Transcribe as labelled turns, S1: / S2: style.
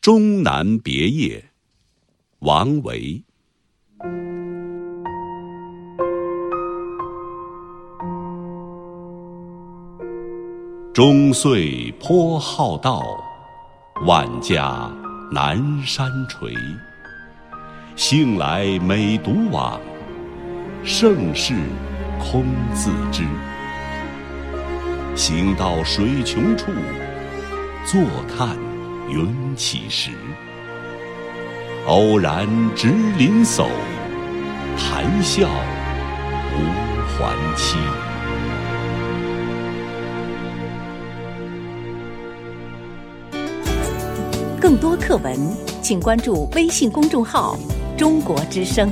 S1: 终南别业，王维。终岁颇好道，万家南山陲。兴来每独往，盛事空自知。行到水穷处，坐看云起时。偶然值林叟，谈笑无还期。
S2: 更多课文，请关注微信公众号“中国之声”。